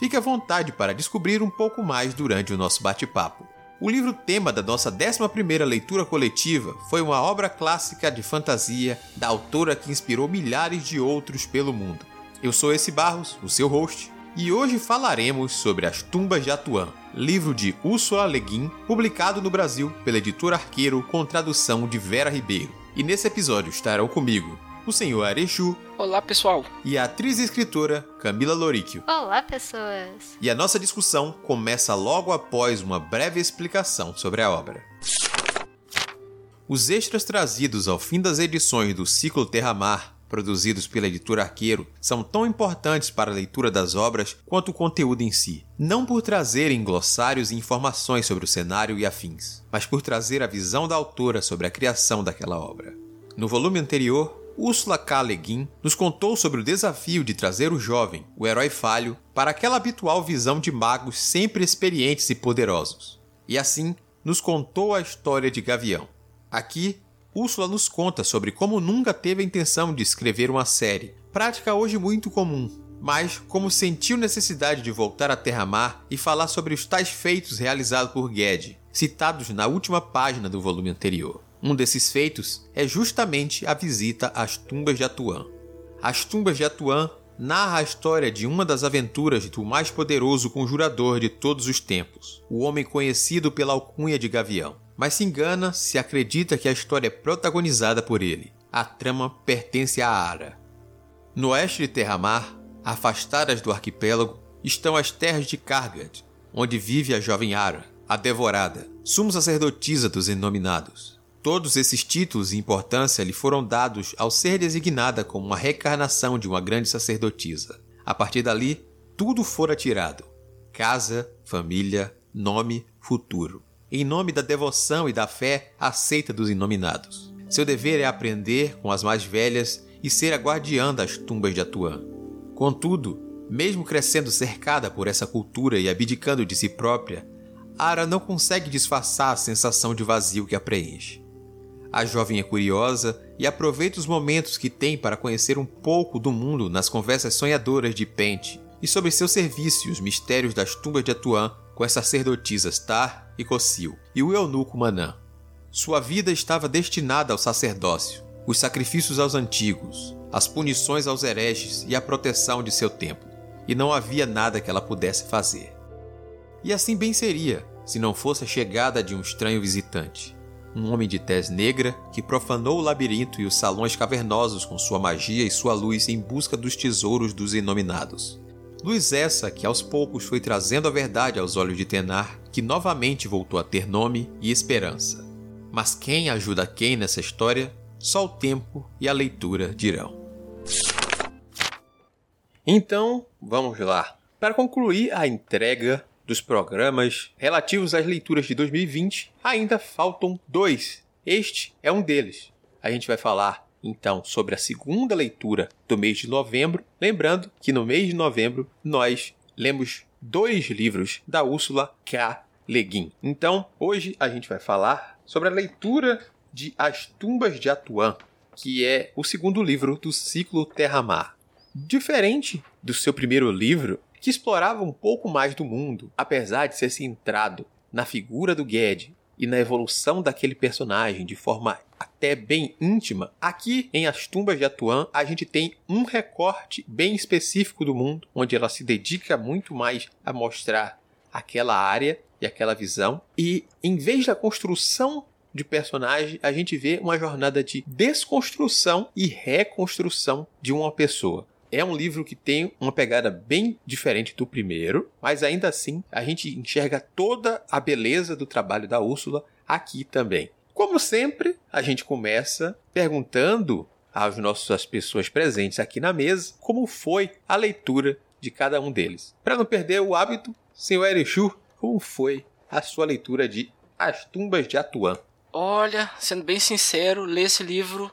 Fique à vontade para descobrir um pouco mais durante o nosso bate-papo. O livro tema da nossa 11ª leitura coletiva foi uma obra clássica de fantasia da autora que inspirou milhares de outros pelo mundo. Eu sou esse Barros, o seu host, e hoje falaremos sobre As Tumbas de Atuã, livro de Úrsula Le Guin, publicado no Brasil pela editora Arqueiro com tradução de Vera Ribeiro. E nesse episódio estarão comigo o senhor Arechu. Olá, pessoal. E a atriz e escritora Camila Loríquio. Olá, pessoas. E a nossa discussão começa logo após uma breve explicação sobre a obra. Os extras trazidos ao fim das edições do ciclo Terra-Mar, produzidos pela editora Arqueiro, são tão importantes para a leitura das obras quanto o conteúdo em si. Não por trazerem glossários e informações sobre o cenário e afins, mas por trazer a visão da autora sobre a criação daquela obra. No volume anterior, Ursula K. Le Guin nos contou sobre o desafio de trazer o jovem, o herói falho, para aquela habitual visão de magos sempre experientes e poderosos. E assim, nos contou a história de Gavião. Aqui, Úrsula nos conta sobre como nunca teve a intenção de escrever uma série, prática hoje muito comum, mas como sentiu necessidade de voltar à Terra-Mar e falar sobre os tais feitos realizados por Ged, citados na última página do volume anterior. Um desses feitos é justamente a visita às tumbas de Atuã. As tumbas de Atuã narra a história de uma das aventuras do mais poderoso conjurador de todos os tempos, o homem conhecido pela alcunha de Gavião. Mas se engana se acredita que a história é protagonizada por ele. A trama pertence a Ara. No oeste de Terra-Mar, afastadas do arquipélago, estão as terras de Kargad, onde vive a jovem Ara, a Devorada, sumo sacerdotisa dos Inominados. Todos esses títulos e importância lhe foram dados ao ser designada como uma reencarnação de uma grande sacerdotisa. A partir dali, tudo fora tirado: casa, família, nome, futuro. Em nome da devoção e da fé aceita dos inominados. Seu dever é aprender com as mais velhas e ser a guardiã das tumbas de Atuã. Contudo, mesmo crescendo cercada por essa cultura e abdicando de si própria, Ara não consegue disfarçar a sensação de vazio que a preenche. A jovem é curiosa e aproveita os momentos que tem para conhecer um pouco do mundo nas conversas sonhadoras de Pente e sobre seu serviço e os mistérios das tumbas de Atuã com as sacerdotisas Tar e Cossil e o eunuco Manã. Sua vida estava destinada ao sacerdócio, os sacrifícios aos antigos, as punições aos hereges e a proteção de seu templo, e não havia nada que ela pudesse fazer. E assim bem seria, se não fosse a chegada de um estranho visitante um homem de tez negra que profanou o labirinto e os salões cavernosos com sua magia e sua luz em busca dos tesouros dos inominados. Luz essa que aos poucos foi trazendo a verdade aos olhos de Tenar, que novamente voltou a ter nome e esperança. Mas quem ajuda quem nessa história, só o tempo e a leitura dirão. Então, vamos lá. Para concluir a entrega dos programas relativos às leituras de 2020, ainda faltam dois. Este é um deles. A gente vai falar então sobre a segunda leitura do mês de novembro. Lembrando que no mês de novembro nós lemos dois livros da Úrsula K. Le Guin. Então, hoje a gente vai falar sobre a leitura de As Tumbas de Atuã, que é o segundo livro do ciclo Terra-Mar. Diferente do seu primeiro livro, que explorava um pouco mais do mundo, apesar de ser centrado na figura do Ged e na evolução daquele personagem de forma até bem íntima, aqui em As Tumbas de Atuan a gente tem um recorte bem específico do mundo, onde ela se dedica muito mais a mostrar aquela área e aquela visão, e em vez da construção de personagem, a gente vê uma jornada de desconstrução e reconstrução de uma pessoa. É um livro que tem uma pegada bem diferente do primeiro, mas ainda assim a gente enxerga toda a beleza do trabalho da Úrsula aqui também. Como sempre, a gente começa perguntando às nossas pessoas presentes aqui na mesa como foi a leitura de cada um deles. Para não perder o hábito, senhor Erechu, como foi a sua leitura de As Tumbas de Atuan? Olha, sendo bem sincero, ler esse livro,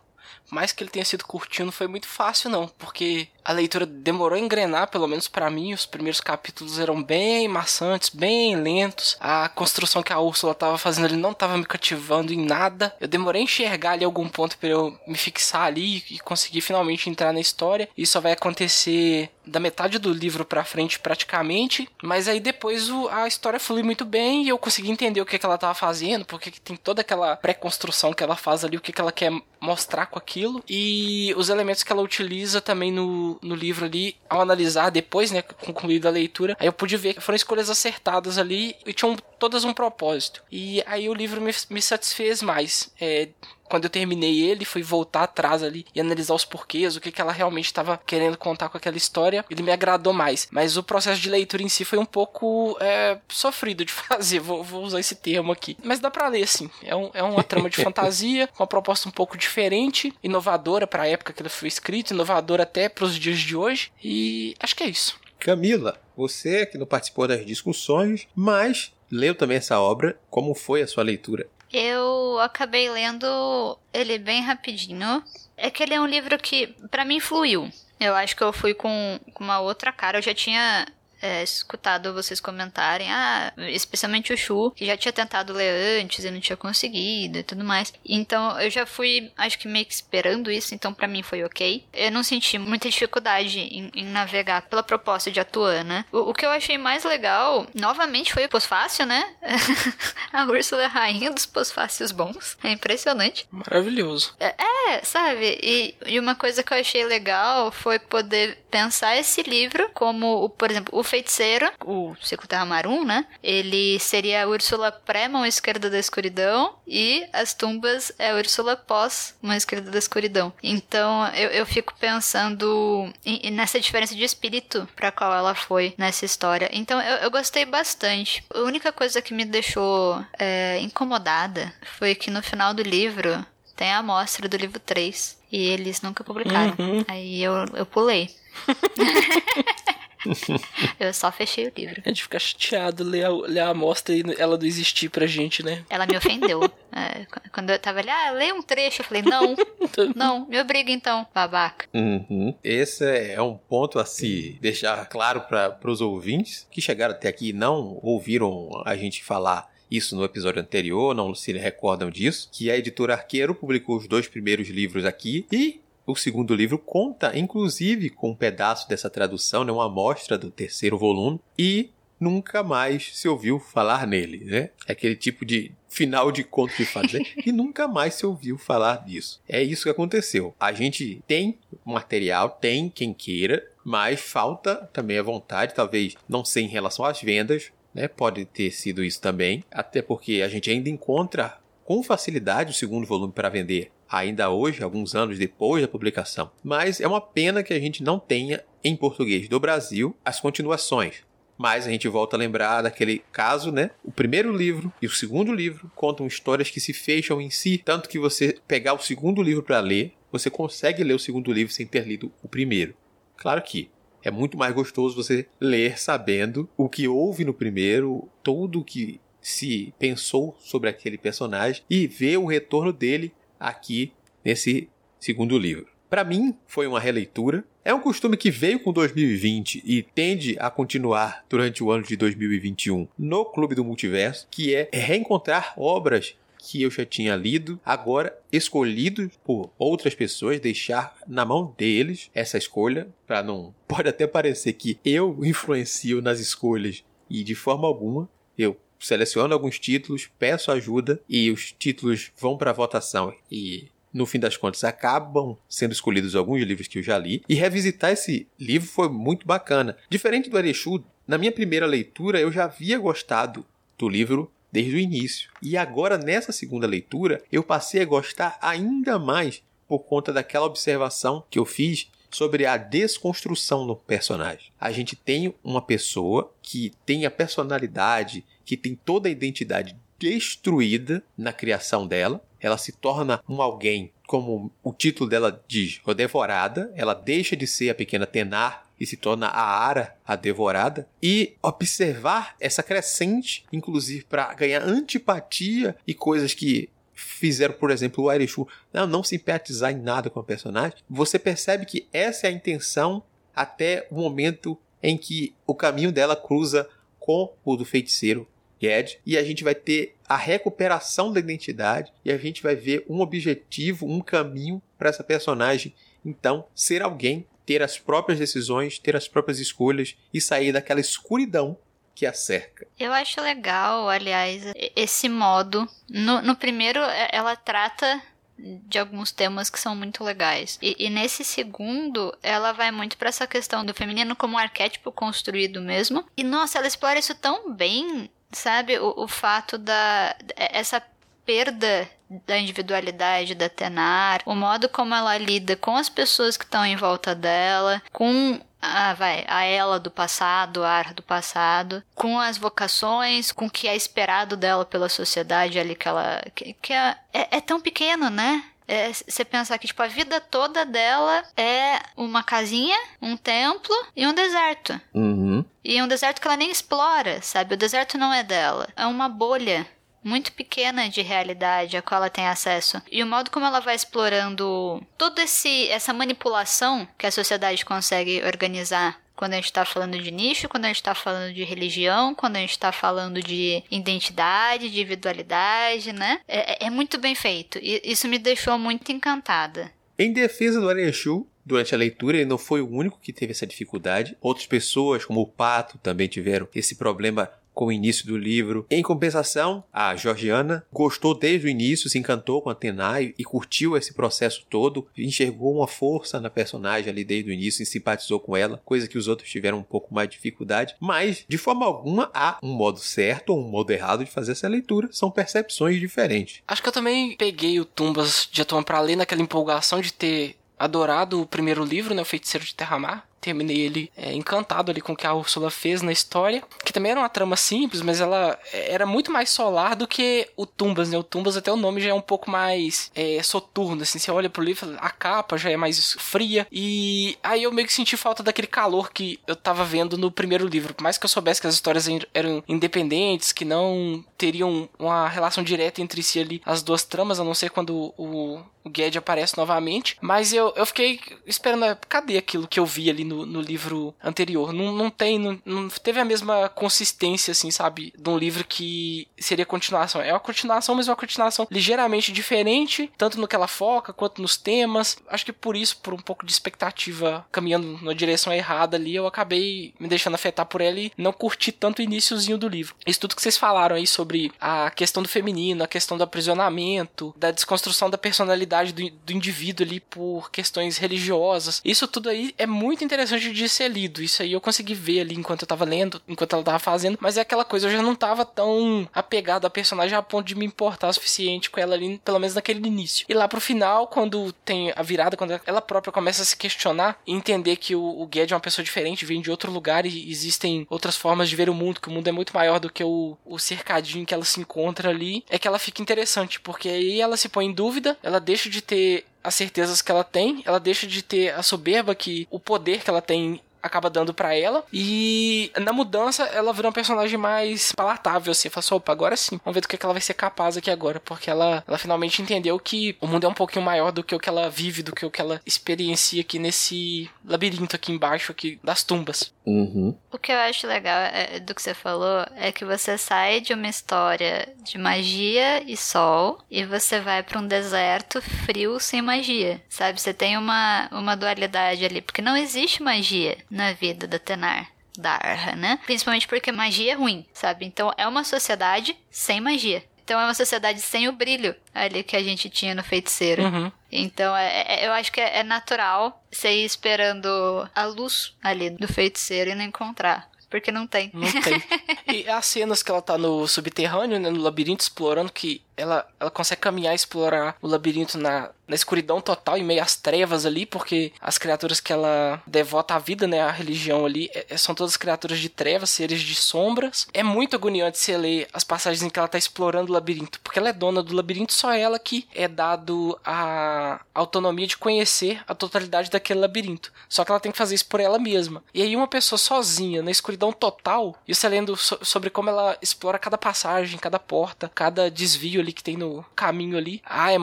mais que ele tenha sido curtinho, não foi muito fácil não, porque a leitura demorou a engrenar, pelo menos para mim. Os primeiros capítulos eram bem maçantes, bem lentos. A construção que a Úrsula estava fazendo ali não estava me cativando em nada. Eu demorei a enxergar ali algum ponto para eu me fixar ali e conseguir finalmente entrar na história. Isso só vai acontecer da metade do livro para frente praticamente, mas aí depois o, a história flui muito bem e eu consegui entender o que, que ela estava fazendo, porque tem toda aquela pré-construção que ela faz ali, o que, que ela quer mostrar com aquilo e os elementos que ela utiliza também no, no, livro ali, ao analisar depois, né, concluída a leitura, aí eu pude ver que foram escolhas acertadas ali e tinham todas um propósito. E aí o livro me, me satisfez mais. É, quando eu terminei ele, fui voltar atrás ali e analisar os porquês, o que, que ela realmente estava querendo contar com aquela história, ele me agradou mais. Mas o processo de leitura em si foi um pouco é, sofrido de fazer, vou, vou, usar esse termo aqui. Mas dá para ler, sim. É, um, é uma trama de fantasia, com uma proposta um pouco diferente, inovadora para a época que ele foi escrito, inovadora até para os dias de hoje. E acho que é isso. Camila, você que não participou das discussões, mas leu também essa obra. Como foi a sua leitura? Eu acabei lendo ele bem rapidinho. É que ele é um livro que, para mim, fluiu. Eu acho que eu fui com, com uma outra cara. Eu já tinha é, escutado vocês comentarem, ah, especialmente o Shu, que já tinha tentado ler antes e não tinha conseguido e tudo mais. Então eu já fui, acho que meio que esperando isso, então para mim foi ok. Eu não senti muita dificuldade em, em navegar pela proposta de Atuan, né? O, o, que eu achei mais legal, novamente, foi o pós-fácil, né? a Úrsula é a rainha dos pós-fácios bons. É impressionante. Maravilhoso. É, é sabe? E, e uma coisa que eu achei legal foi poder pensar esse livro como, por exemplo, o feiticeiro, o Ciclo Terramarum, né? Ele seria a Úrsula pré-mão esquerda da escuridão e as tumbas é a Úrsula pós mão esquerda da escuridão. Então eu, eu fico pensando em, nessa diferença de espírito para qual ela foi nessa história. Então eu, eu, gostei bastante. A única coisa que me deixou é, incomodada foi que no final do livro tem a amostra do livro 3 e eles nunca publicaram. Uhum. Aí eu, eu pulei. eu só fechei o livro. A gente fica chateado ler a, ler a amostra e ela não existir pra gente, né? Ela me ofendeu. é, quando eu tava ali, ah, lê um trecho, eu falei, não, não, me obriga então, babaca. Uhum. Esse é um ponto a se deixar claro para os ouvintes que chegaram até aqui e não ouviram a gente falar isso no episódio anterior, não se recordam disso, que a editora Arqueiro publicou os dois primeiros livros aqui e o segundo livro conta, inclusive, com um pedaço dessa tradução, né, uma amostra do terceiro volume, e nunca mais se ouviu falar nele, né? É aquele tipo de final de conto de fadas, né? e nunca mais se ouviu falar disso. É isso que aconteceu. A gente tem material, tem quem queira, mas falta também a vontade, talvez não ser em relação às vendas, né? Pode ter sido isso também, até porque a gente ainda encontra com facilidade o segundo volume para vender ainda hoje, alguns anos depois da publicação. Mas é uma pena que a gente não tenha em português do Brasil as continuações. Mas a gente volta a lembrar daquele caso, né? O primeiro livro e o segundo livro contam histórias que se fecham em si, tanto que você pegar o segundo livro para ler, você consegue ler o segundo livro sem ter lido o primeiro. Claro que é muito mais gostoso você ler sabendo o que houve no primeiro, tudo que se pensou sobre aquele personagem e ver o retorno dele aqui nesse segundo livro. Para mim, foi uma releitura. É um costume que veio com 2020 e tende a continuar durante o ano de 2021 no Clube do Multiverso, que é reencontrar obras que eu já tinha lido, agora escolhido por outras pessoas, deixar na mão deles essa escolha, para não pode até parecer que eu influencio nas escolhas e de forma alguma eu seleciono alguns títulos, peço ajuda e os títulos vão para votação e no fim das contas acabam sendo escolhidos alguns livros que eu já li e revisitar esse livro foi muito bacana. Diferente do Erechu, na minha primeira leitura eu já havia gostado do livro desde o início. E agora nessa segunda leitura eu passei a gostar ainda mais por conta daquela observação que eu fiz sobre a desconstrução no personagem. A gente tem uma pessoa que tem a personalidade que tem toda a identidade destruída na criação dela. Ela se torna um alguém como o título dela diz, a devorada, ela deixa de ser a pequena Tenar e se torna a Ara, a devorada, e observar essa crescente, inclusive para ganhar antipatia e coisas que fizeram, por exemplo, o Airechu não, não simpatizar em nada com a personagem, você percebe que essa é a intenção até o momento em que o caminho dela cruza com o do feiticeiro Ged, e a gente vai ter a recuperação da identidade e a gente vai ver um objetivo, um caminho para essa personagem então ser alguém, ter as próprias decisões, ter as próprias escolhas e sair daquela escuridão que a cerca. Eu acho legal, aliás, esse modo. No, no primeiro, ela trata de alguns temas que são muito legais. E, e nesse segundo, ela vai muito para essa questão do feminino como um arquétipo construído mesmo. E nossa, ela explora isso tão bem, sabe? O, o fato da. essa perda da individualidade da Tenar, o modo como ela lida com as pessoas que estão em volta dela, com a, vai, a ela do passado, a ar do passado, com as vocações, com o que é esperado dela pela sociedade ali que ela. que, que é, é, é tão pequeno, né? É, você pensar que tipo, a vida toda dela é uma casinha, um templo e um deserto. Uhum. E um deserto que ela nem explora, sabe? O deserto não é dela. É uma bolha muito pequena de realidade a qual ela tem acesso. E o modo como ela vai explorando toda essa manipulação que a sociedade consegue organizar quando a gente está falando de nicho, quando a gente está falando de religião, quando a gente está falando de identidade, de individualidade, né? É, é, é, muito bem feito. E isso me deixou muito encantada. Em defesa do Arenchu, durante a leitura, ele não foi o único que teve essa dificuldade. Outras pessoas, como o Pato, também tiveram esse problema com o início do livro. Em compensação, a Georgiana gostou desde o início, se encantou com a Tenai e curtiu esse processo todo, enxergou uma força na personagem ali desde o início e simpatizou com ela, coisa que os outros tiveram um pouco mais de dificuldade, mas de forma alguma há um modo certo ou um modo errado de fazer essa leitura, são percepções diferentes. Acho que eu também peguei o Tumbas de Atuan para ler naquela empolgação de ter adorado o primeiro livro, né, o Feiticeiro de Terramar, terminei ele é, encantado ali com o que a Ursula fez na história, que também era uma trama simples, mas ela é, era muito mais solar do que o Tumbas, né? O Tumbas até o nome já é um pouco mais é, soturno, assim, você olha pro livro, a capa já é mais fria, e aí eu meio que senti falta daquele calor que eu tava vendo no primeiro livro, por mais que eu soubesse que as histórias eram independentes, que não teriam uma relação direta entre si ali, as duas tramas, a não ser quando o, o Ged aparece novamente, mas eu, eu fiquei esperando, cadê aquilo que eu vi ali no, no livro anterior. Não, não tem, não, não, teve a mesma consistência, assim, sabe? De um livro que seria continuação. É uma continuação, mas uma continuação ligeiramente diferente, tanto no que ela foca quanto nos temas. Acho que por isso, por um pouco de expectativa caminhando na direção errada ali, eu acabei me deixando afetar por ela e não curti tanto o iníciozinho do livro. Isso tudo que vocês falaram aí sobre a questão do feminino, a questão do aprisionamento, da desconstrução da personalidade do, do indivíduo ali por questões religiosas. Isso tudo aí é muito interessante interessante de ser lido. Isso aí eu consegui ver ali enquanto eu tava lendo, enquanto ela tava fazendo. Mas é aquela coisa, eu já não tava tão apegado à personagem a ponto de me importar o suficiente com ela ali, pelo menos naquele início. E lá pro final, quando tem a virada, quando ela própria começa a se questionar e entender que o, o Ged é uma pessoa diferente, vem de outro lugar e existem outras formas de ver o mundo, que o mundo é muito maior do que o, o cercadinho que ela se encontra ali, é que ela fica interessante, porque aí ela se põe em dúvida, ela deixa de ter as certezas que ela tem, ela deixa de ter a soberba que o poder que ela tem acaba dando para ela. E na mudança, ela vira um personagem mais palatável, assim. Fala assim, opa, agora sim. Vamos ver do que, é que ela vai ser capaz aqui agora. Porque ela, ela finalmente entendeu que o mundo é um pouquinho maior do que o que ela vive, do que o que ela experiencia aqui nesse labirinto aqui embaixo aqui das tumbas. Uhum. O que eu acho legal é, do que você falou é que você sai de uma história de magia e sol e você vai para um deserto frio sem magia, sabe? Você tem uma, uma dualidade ali, porque não existe magia na vida da Tenar. Darha, né? Principalmente porque magia é ruim, sabe? Então é uma sociedade sem magia. Então é uma sociedade sem o brilho ali que a gente tinha no feiticeiro. Uhum. Então é, é, eu acho que é, é natural você ir esperando a luz ali do feiticeiro e não encontrar. Porque não tem. Não tem. e as cenas que ela tá no subterrâneo, né, no labirinto, explorando, que ela, ela consegue caminhar e explorar o labirinto na, na escuridão total, em meio às trevas ali, porque as criaturas que ela devota a vida, né, a religião ali, é, é, são todas criaturas de trevas, seres de sombras. É muito agoniante você ler as passagens em que ela tá explorando o labirinto, porque ela é dona do labirinto, só ela que é dado a autonomia de conhecer a totalidade daquele labirinto. Só que ela tem que fazer isso por ela mesma. E aí uma pessoa sozinha, na escuridão total, e você lendo so sobre como ela explora cada passagem, cada porta, cada desvio ali que tem no caminho ali, ah, é,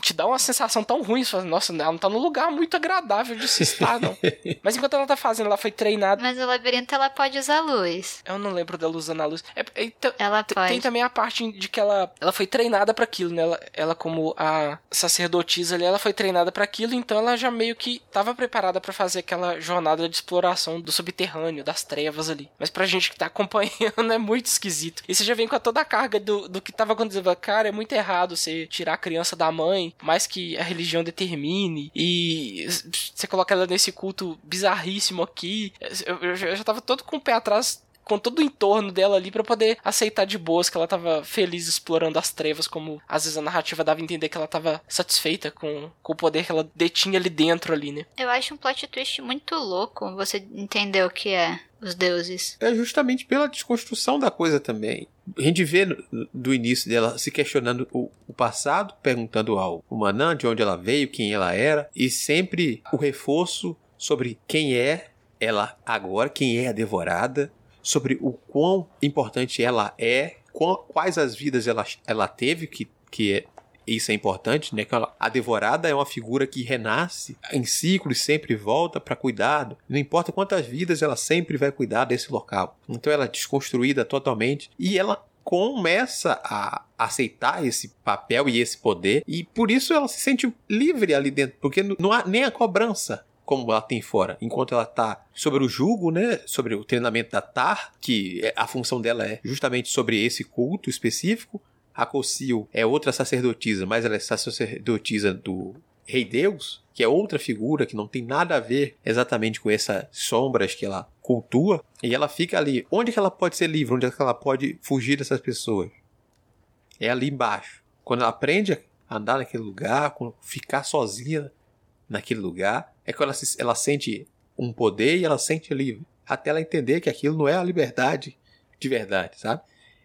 te dá uma sensação tão ruim. Você fala, Nossa, ela não tá num lugar muito agradável de se estar, não. Mas enquanto ela tá fazendo, ela foi treinada. Mas o labirinto ela pode usar luz. Eu não lembro dela usando a luz. É, é, então, ela pode. Tem também a parte de que ela, ela foi treinada para aquilo, né? Ela, ela, como a sacerdotisa ali, ela foi treinada para aquilo, então ela já meio que tava preparada para fazer aquela jornada de exploração do subterrâneo, das trevas ali. Mas pra gente que tá acompanhando é muito esquisito. E você já vem com toda a carga do, do que tava acontecendo. Cara, é muito errado você tirar a criança da mãe, mais que a religião determine, e você coloca ela nesse culto bizarríssimo aqui. Eu, já tava todo com o pé atrás com todo o entorno dela ali para poder aceitar de boas que ela tava feliz explorando as trevas, como às vezes a narrativa dava a entender que ela tava satisfeita com, com o poder que ela detinha ali dentro ali, né? Eu acho um plot twist muito louco você entender o que é os deuses. É justamente pela desconstrução da coisa também. A gente vê do início dela se questionando o, o passado, perguntando ao Manã de onde ela veio, quem ela era, e sempre o reforço sobre quem é ela agora, quem é a devorada, sobre o quão importante ela é, quais as vidas ela, ela teve, que, que é, isso é importante, né? Que ela, a devorada é uma figura que renasce em ciclos, sempre volta para cuidado. Não importa quantas vidas, ela sempre vai cuidar desse local. Então ela é desconstruída totalmente e ela começa a aceitar esse papel e esse poder e por isso ela se sente livre ali dentro, porque não há nem a cobrança como ela tem fora, enquanto ela está sobre o jugo, né, sobre o treinamento da Tar, que é, a função dela é justamente sobre esse culto específico. A Kossil é outra sacerdotisa, mas ela é sacerdotisa do Rei Deus, que é outra figura que não tem nada a ver exatamente com essas sombras que ela cultua, e ela fica ali. Onde que ela pode ser livre? Onde é que ela pode fugir dessas pessoas? É ali embaixo. Quando ela aprende a andar naquele lugar, ficar sozinha naquele lugar, é que ela, se, ela sente um poder e ela sente livre. Até ela entender que aquilo não é a liberdade de verdade, sabe?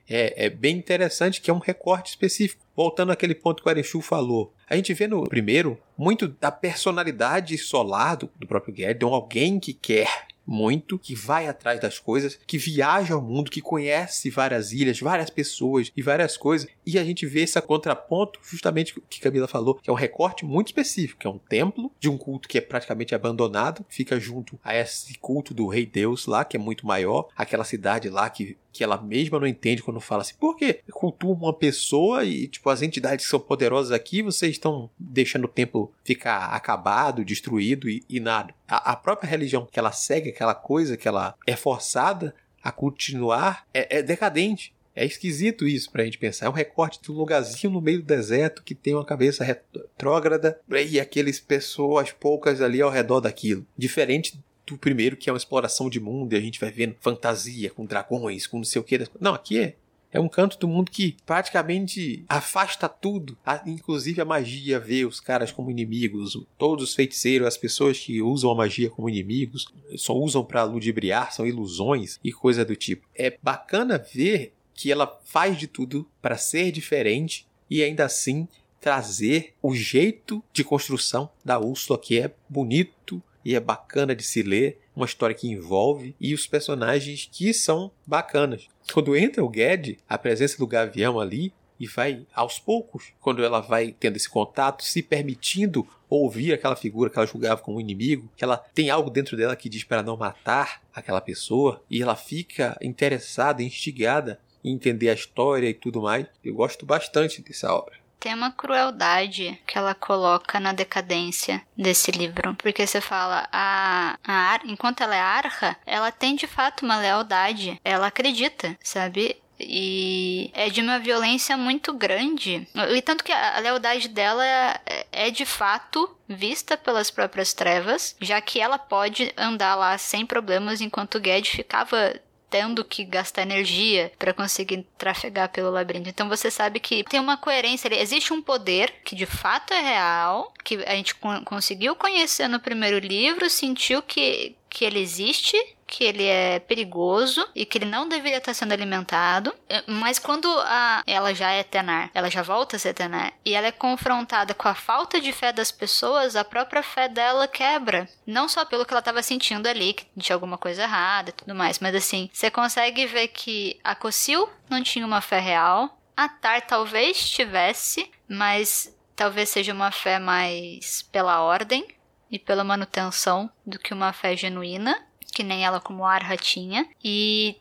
É, é, bem interessante que é um recorte específico. Voltando àquele ponto que o Arechu falou. A gente vê no primeiro muito da personalidade solar do, do próprio Guedes, alguém que quer muito, que vai atrás das coisas, que viaja ao mundo, que conhece várias ilhas, várias pessoas e várias coisas. E a gente vê esse contraponto, justamente o que Camila falou, que é um recorte muito específico, que é um templo de um culto que é praticamente abandonado, fica junto a esse culto do rei Deus lá, que é muito maior, aquela cidade lá que que ela mesma não entende quando fala assim, por que cultua uma pessoa e, tipo, as entidades que são poderosas aqui, vocês estão deixando o templo ficar acabado, destruído e, e nada. A, a, própria religião que ela segue, aquela coisa que ela é forçada a continuar, é, é decadente. É esquisito isso pra gente pensar. É um recorte de um lugarzinho no meio do deserto que tem uma cabeça retrógrada e aqueles pessoas poucas ali ao redor daquilo. Diferente do primeiro, que é uma exploração de mundo, e a gente vai vendo fantasia, com dragões, com não sei o que. Não, aqui é, é um canto do mundo que praticamente afasta tudo, inclusive a magia, vê os caras como inimigos, todos os feiticeiros, as pessoas que usam a magia como inimigos, só usam para ludibriar, são ilusões e coisa do tipo. É bacana ver que ela faz de tudo para ser diferente e ainda assim trazer o jeito de construção da Úrsula que é bonito, e é bacana de se ler, uma história que envolve e os personagens que são bacanas. Quando entra o Ged, a presença do Gavião ali e vai aos poucos, quando ela vai tendo esse contato, se permitindo ouvir aquela figura que ela julgava como inimigo, que ela tem algo dentro dela que diz para não matar aquela pessoa e ela fica interessada, instigada em entender a história e tudo mais. Eu gosto bastante dessa obra tem uma crueldade que ela coloca na decadência desse livro. Porque você fala, a, a enquanto ela é arca, ela tem de fato uma lealdade. Ela acredita, sabe? E é de uma violência muito grande. E tanto que a lealdade dela é, é, de fato vista pelas próprias trevas, já que ela pode andar lá sem problemas enquanto o Ged ficava tendo que gastar energia para conseguir trafegar pelo labirinto. Então você sabe que tem uma coerência ali. Existe um poder que de fato é real, que a gente conseguiu conhecer no primeiro livro, sentiu que, que ele existe que ele é perigoso e que ele não deveria estar sendo alimentado. É, mas quando a, ela já é Tenar, ela já volta a ser Tenar, e ela é confrontada com a falta de fé das pessoas, a própria fé dela quebra. Não só pelo que ela estava sentindo ali, que tinha alguma coisa errada e tudo mais, mas assim, você consegue ver que a Cossil não tinha uma fé real, a Tar talvez tivesse, mas talvez seja uma fé mais pela ordem e pela manutenção do que uma fé genuína que nem ela como Arha tinha. E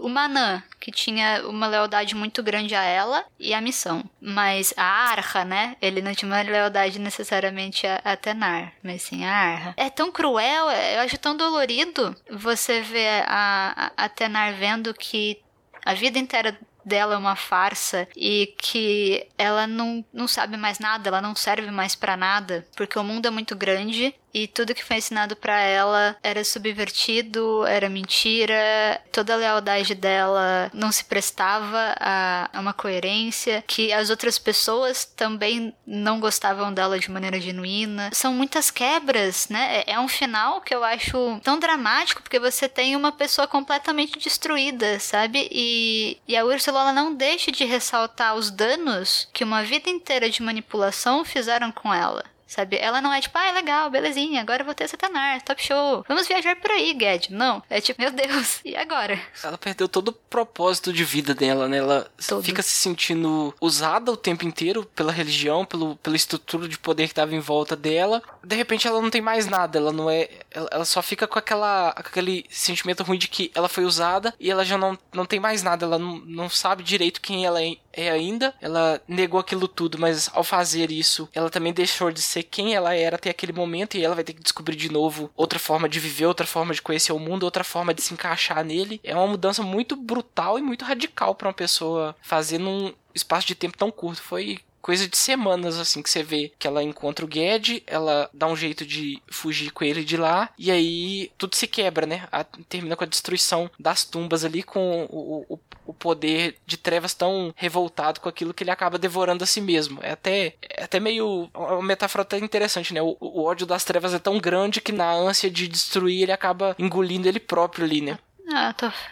o Manan, que tinha uma lealdade muito grande a ela e a missão. Mas a Arha, né? Ele não tinha uma lealdade necessariamente a, Tenar, mas sim a Arha. É tão cruel, eu acho tão dolorido você ver a, a, a Tenar vendo que a vida inteira dela é uma farsa e que ela não, não sabe mais nada, ela não serve mais para nada, porque o mundo é muito grande e tudo que foi ensinado para ela era subvertido, era mentira, toda a lealdade dela não se prestava a, a, uma coerência, que as outras pessoas também não gostavam dela de maneira genuína. São muitas quebras, né? É, é um final que eu acho tão dramático, porque você tem uma pessoa completamente destruída, sabe? E, e a Ursula ela não deixa de ressaltar os danos que uma vida inteira de manipulação fizeram com ela sabe? Ela não é tipo, ah, é legal, belezinha, agora eu vou ter Satanar, top show. Vamos viajar por aí, Gad. Não, é tipo, meu Deus, e agora? Ela perdeu todo o propósito de vida dela, né? Ela todo. fica se sentindo usada o tempo inteiro pela religião, pelo, pela estrutura de poder que tava em volta dela. De repente ela não tem mais nada, ela não é. Ela, ela só fica com aquela, aquele sentimento ruim de que ela foi usada e ela já não, não tem mais nada, ela não, não sabe direito quem ela é, é ainda. Ela negou aquilo tudo, mas ao fazer isso, ela também deixou de ser quem ela era até aquele momento e ela vai ter que descobrir de novo outra forma de viver, outra forma de conhecer o mundo, outra forma de se encaixar nele. É uma mudança muito brutal e muito radical para uma pessoa fazer num espaço de tempo tão curto. Foi coisa de semanas, assim, que você vê que ela encontra o Ged, ela dá um jeito de fugir com ele de lá, e aí tudo se quebra, né? A, termina com a destruição das tumbas ali, com o, o, o, poder de trevas tão revoltado com aquilo que ele acaba devorando a si mesmo. É até, é até meio. Uma metáfora até interessante, né? O, o ódio das trevas é tão grande que na ânsia de destruir ele acaba engolindo ele próprio ali, né?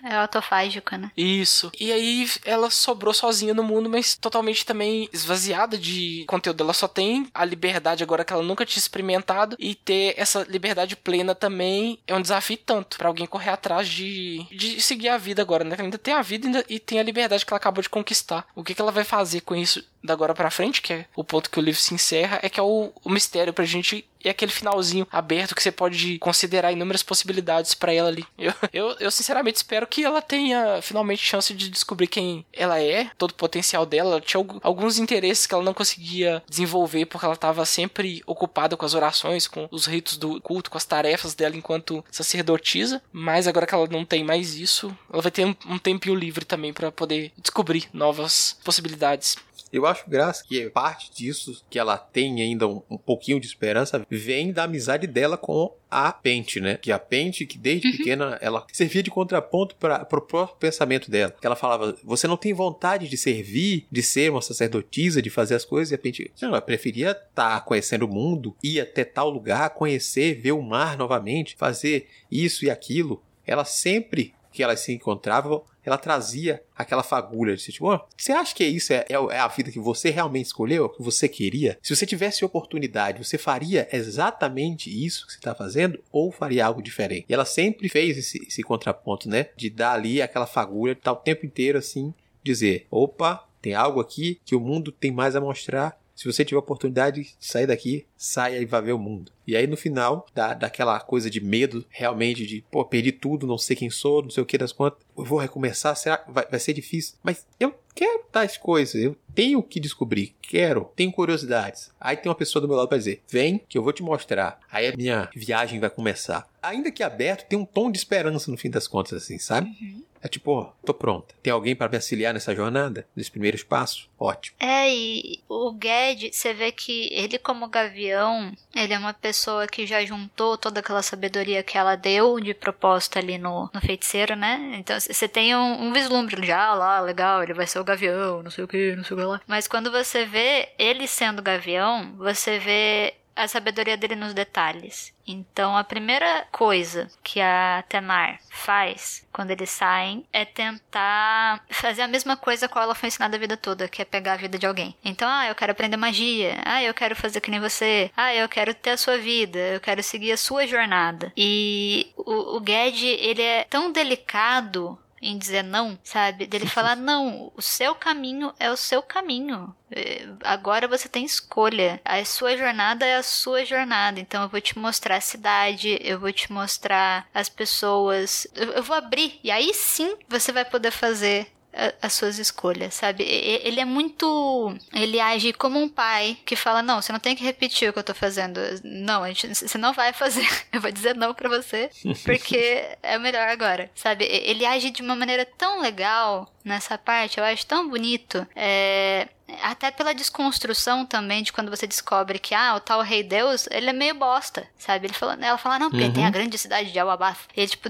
É autofágica, né? Isso. E aí ela sobrou sozinha no mundo, mas totalmente também esvaziada de conteúdo. Ela só tem a liberdade agora que ela nunca tinha experimentado e ter essa liberdade plena também é um desafio tanto para alguém correr atrás de, de seguir a vida agora, né? Ela ainda tem a vida e tem a liberdade que ela acabou de conquistar. O que, que ela vai fazer com isso da agora para frente, que é o ponto que o livro se encerra, é que é o, o mistério pra gente e aquele finalzinho aberto que você pode considerar inúmeras possibilidades para ela ali. Eu, eu, eu, sinceramente espero que ela tenha finalmente chance de descobrir quem ela é, todo o potencial dela. Ela tinha alguns interesses que ela não conseguia desenvolver porque ela estava sempre ocupada com as orações, com os ritos do culto, com as tarefas dela enquanto sacerdotisa. Mas agora que ela não tem mais isso, ela vai ter um, um tempinho livre também para poder descobrir novas possibilidades. Eu acho graça que parte disso, que ela tem ainda um, um pouquinho de esperança, vem da amizade dela com a Pente, né? Que a Pente, que desde uhum. pequena, ela servia de contraponto para o próprio pensamento dela. Que ela falava: Você não tem vontade de servir, de ser uma sacerdotisa, de fazer as coisas? E a Pente, não, ela preferia estar tá conhecendo o mundo, ir até tal lugar, conhecer, ver o mar novamente, fazer isso e aquilo. Ela sempre que elas se encontravam, ela trazia aquela fagulha de tipo, oh, você acha que isso é, é, é, a vida que você realmente escolheu, que você queria? Se você tivesse oportunidade, você faria exatamente isso que você está fazendo ou faria algo diferente? E ela sempre fez esse, esse contraponto, né? De dar ali aquela fagulha, estar tá o tempo inteiro assim, dizer, opa, tem algo aqui que o mundo tem mais a mostrar se você tiver oportunidade de sair daqui, saia e vá ver o mundo. E aí no final, dá daquela coisa de medo, realmente, de, pô, perdi tudo, não sei quem sou, não sei o que das contas, eu vou recomeçar, será que vai, vai ser difícil? Mas eu quero tais coisas, eu tenho que descobrir, quero, tenho curiosidades. Aí tem uma pessoa do meu lado para dizer: vem que eu vou te mostrar. Aí a minha viagem vai começar. Ainda que aberto, tem um tom de esperança no fim das contas, assim, sabe? Uhum. É tipo, tô pronta. Tem alguém para me auxiliar nessa jornada? Nesse primeiro espaço? Ótimo. É, e o Ged, você vê que ele como gavião, ele é uma pessoa que já juntou toda aquela sabedoria que ela deu de proposta ali no, no feiticeiro, né? Então você tem um, um vislumbre já lá, legal, ele vai ser o gavião, não sei o que, não sei o que lá. Mas quando você vê ele sendo gavião, você vê a sabedoria dele nos detalhes. Então, a primeira coisa que a Tenar faz quando eles saem é tentar fazer a mesma coisa qual ela foi ensinada a vida toda, que é pegar a vida de alguém. Então, ah, eu quero aprender magia. Ah, eu quero fazer que nem você. Ah, eu quero ter a sua vida. Eu quero seguir a sua jornada. E o, o Ged, ele é tão delicado em dizer não, sabe? Dele falar: não, o seu caminho é o seu caminho. É, agora você tem escolha. A sua jornada é a sua jornada. Então eu vou te mostrar a cidade, eu vou te mostrar as pessoas. Eu, eu vou abrir. E aí sim você vai poder fazer as suas escolhas, sabe? Ele é muito. Ele age como um pai que fala: Não, você não tem que repetir o que eu tô fazendo. Não, gente, você não vai fazer. Eu vou dizer não para você, porque é melhor agora, sabe? Ele age de uma maneira tão legal nessa parte, eu acho tão bonito. É, até pela desconstrução também de quando você descobre que, ah, o tal rei Deus, ele é meio bosta, sabe? Ele fala, ela fala, não, porque uhum. tem a grande cidade de Alabaf. E ele, tipo,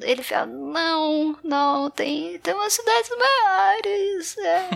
ele fala, não, não, tem, tem umas cidades maiores, é,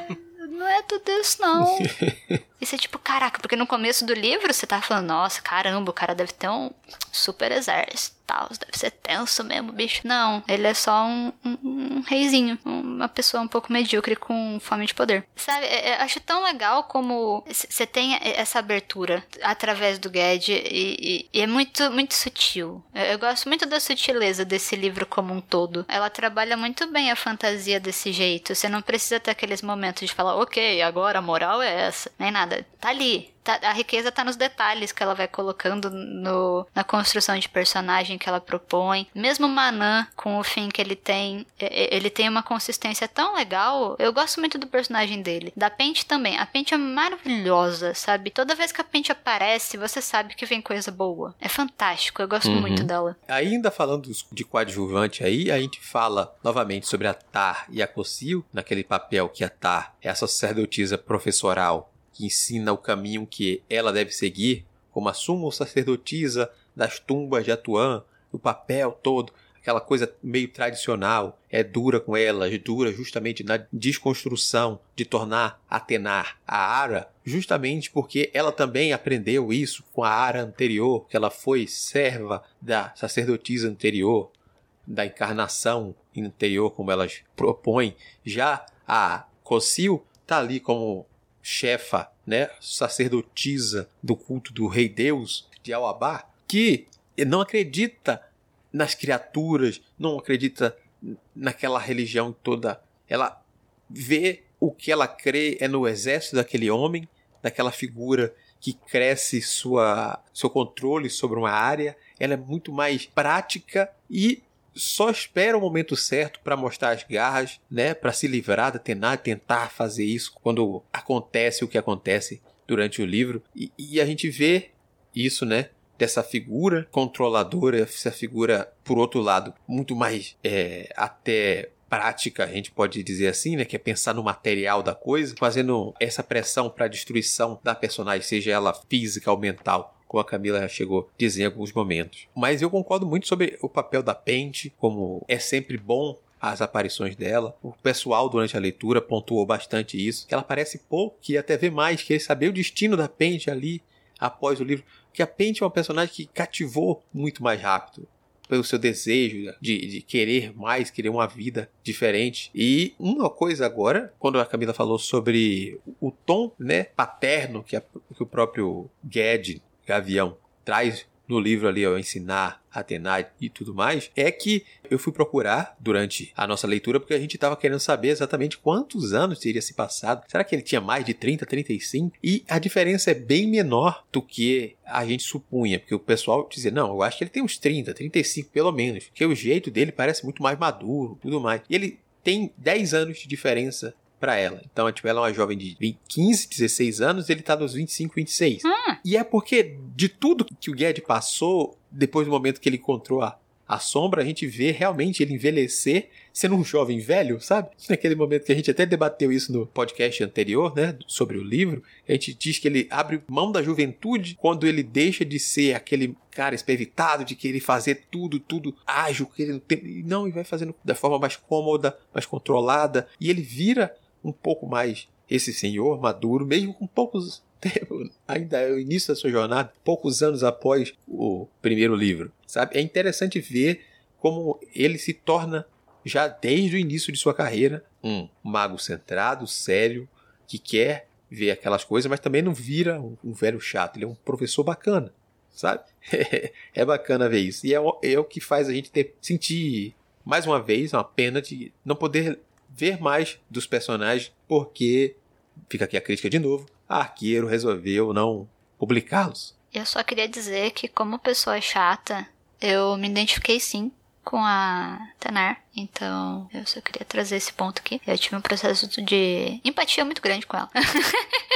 não é tudo isso, não. E você, tipo, caraca, porque no começo do livro você tá falando, nossa, caramba, o cara deve ter um super exército tal, deve ser tenso mesmo, bicho. Não, ele é só um, um, um reizinho, uma pessoa um pouco medíocre com fome de poder. Sabe, é, é, acho tão legal como você tem essa abertura através do Ged e, e, e, é muito, muito sutil. Eu, eu gosto muito da sutileza desse livro como um todo. Ela trabalha muito bem a fantasia desse jeito. Você não precisa ter aqueles momentos de falar, ok, agora a moral é essa, nem nada nada. Tá ali. Tá, a riqueza tá nos detalhes que ela vai colocando no, na construção de personagem que ela propõe. Mesmo Manan, com o fim que ele tem, ele tem uma consistência tão legal. Eu gosto muito do personagem dele. Da Pente também. A Pente é maravilhosa, sabe? Toda vez que a Pente aparece, você sabe que vem coisa boa. É fantástico. Eu gosto uhum. muito dela. Ainda falando de coadjuvante aí, a gente fala novamente sobre a Tar e a Cossil, naquele papel que a Tar é a sacerdotisa professoral que ensina o caminho que ela deve seguir, como a suma sacerdotisa das tumbas de Atuã, o papel todo, aquela coisa meio tradicional, é dura com ela, é dura justamente na desconstrução de tornar Atenar a Ara, justamente porque ela também aprendeu isso com a Ara anterior, que ela foi serva da sacerdotisa anterior, da encarnação anterior, como elas propõem. Já a Cossil está ali como chefa, né, sacerdotisa do culto do rei Deus de Alabá, que não acredita nas criaturas, não acredita naquela religião toda. Ela vê o que ela crê é no exército daquele homem, daquela figura que cresce sua, seu controle sobre uma área. Ela é muito mais prática e só espera o momento certo para mostrar as garras, né, para se livrar da Tenai, tentar fazer isso quando acontece o que acontece durante o livro. E, e a gente vê isso, né, dessa figura controladora, essa figura, por outro lado, muito mais é, até prática, a gente pode dizer assim, né, que é pensar no material da coisa, fazendo essa pressão para a destruição da personagem, seja ela física ou mental como a Camila chegou a dizer em alguns momentos. Mas eu concordo muito sobre o papel da Pente, como é sempre bom as aparições dela. O pessoal durante a leitura pontuou bastante isso. Ela aparece pouco, que até vê mais, querer saber o destino da Pente ali após o livro. Que a Pente é uma personagem que cativou muito mais rápido pelo seu desejo de, de, querer mais, querer uma vida diferente. E uma coisa agora, quando a Camila falou sobre o tom né, paterno que, a, que o próprio Ged Gavião traz no livro ali ao ensinar Atenai e tudo mais, é que eu fui procurar durante a nossa leitura porque a gente estava querendo saber exatamente quantos anos teria se passado. Será que ele tinha mais de 30, 35? E a diferença é bem menor do que a gente supunha, porque o pessoal dizia, não, eu acho que ele tem uns 30, 35 pelo menos, porque o jeito dele parece muito mais maduro, tudo mais. E ele tem 10 anos de diferença para ela. Então, tipo, ela é uma jovem de 15, 16 anos, ele tá nos 25, 26. Hum. E é porque de tudo que o Ged passou, depois do momento que ele encontrou a, a sombra, a gente vê realmente ele envelhecer sendo um jovem velho, sabe? Naquele momento que a gente até debateu isso no podcast anterior, né, sobre o livro, a gente diz que ele abre mão da juventude quando ele deixa de ser aquele cara espevitado, de querer fazer tudo, tudo ágil, que ele não tem, não, e vai fazendo da forma mais cômoda, mais controlada, e ele vira um pouco mais esse senhor maduro, mesmo com poucos ainda é o início da sua jornada, poucos anos após o primeiro livro, sabe? É interessante ver como ele se torna já desde o início de sua carreira, um mago centrado, sério, que quer ver aquelas coisas, mas também não vira um, um velho chato. Ele é um professor bacana, sabe? é bacana ver isso. E é o, é o que faz a gente ter, sentir, mais uma vez, uma pena de não poder ver mais dos personagens, porque, fica aqui a crítica de novo, a Arqueiro resolveu não publicá-los. Eu só queria dizer que, como pessoa chata, eu me identifiquei sim com a Tenar. Então, eu só queria trazer esse ponto aqui. Eu tive um processo de empatia muito grande com ela.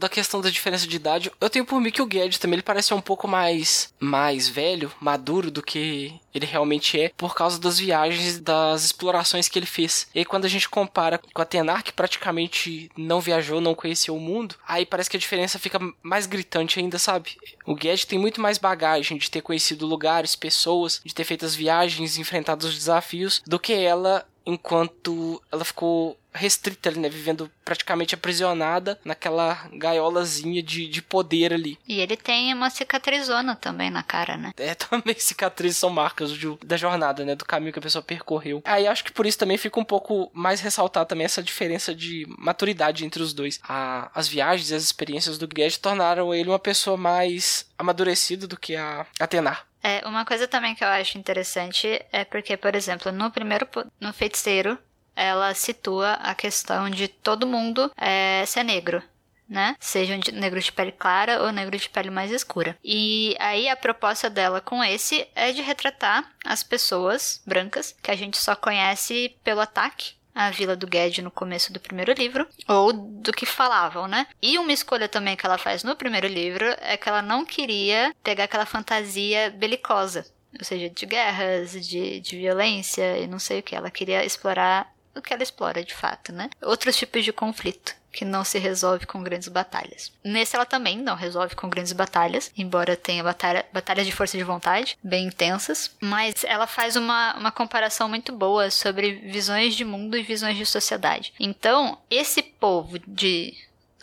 da questão da diferença de idade, eu tenho por mim que o Guedes também ele parece um pouco mais mais velho, maduro do que ele realmente é por causa das viagens, das explorações que ele fez. E quando a gente compara com a Tenar, que praticamente não viajou, não conheceu o mundo, aí parece que a diferença fica mais gritante ainda, sabe? O Guedes tem muito mais bagagem de ter conhecido lugares, pessoas, de ter feito as viagens, enfrentado os desafios, do que ela enquanto ela ficou restrita ali, né? Vivendo praticamente aprisionada naquela gaiolazinha de, de poder ali. E ele tem uma cicatrizona também na cara, né? É, também cicatrizes são marcas de, da jornada, né? Do caminho que a pessoa percorreu. Aí acho que por isso também fica um pouco mais ressaltar também essa diferença de maturidade entre os dois. A, as viagens e as experiências do Guedes tornaram ele uma pessoa mais amadurecida do que a Atenar. É, uma coisa também que eu acho interessante é porque, por exemplo, no primeiro no feiticeiro, ela situa a questão de todo mundo é, ser negro. Né? Seja um negro de pele clara ou negro de pele mais escura. E aí a proposta dela com esse é de retratar as pessoas brancas que a gente só conhece pelo ataque a Vila do Ged no começo do primeiro livro, ou do que falavam, né? E uma escolha também que ela faz no primeiro livro é que ela não queria pegar aquela fantasia belicosa, ou seja, de guerras, de, de violência e não sei o que. Ela queria explorar o que ela explora de fato, né? Outros tipos de conflito que não se resolve com grandes batalhas. Nesse ela também não resolve com grandes batalhas, embora tenha batalha, batalhas de força de vontade bem intensas, mas ela faz uma, uma comparação muito boa sobre visões de mundo e visões de sociedade. Então, esse povo de